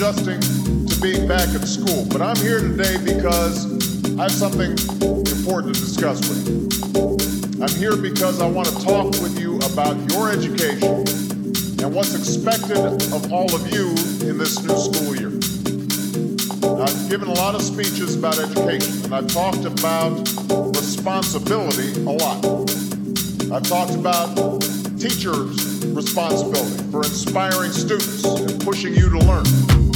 adjusting to being back at school, but I'm here today because I have something important to discuss with you. I'm here because I want to talk with you about your education and what's expected of all of you in this new school year. I've given a lot of speeches about education, and I've talked about responsibility a lot. I've talked about teachers' responsibility for inspiring students and pushing you to learn.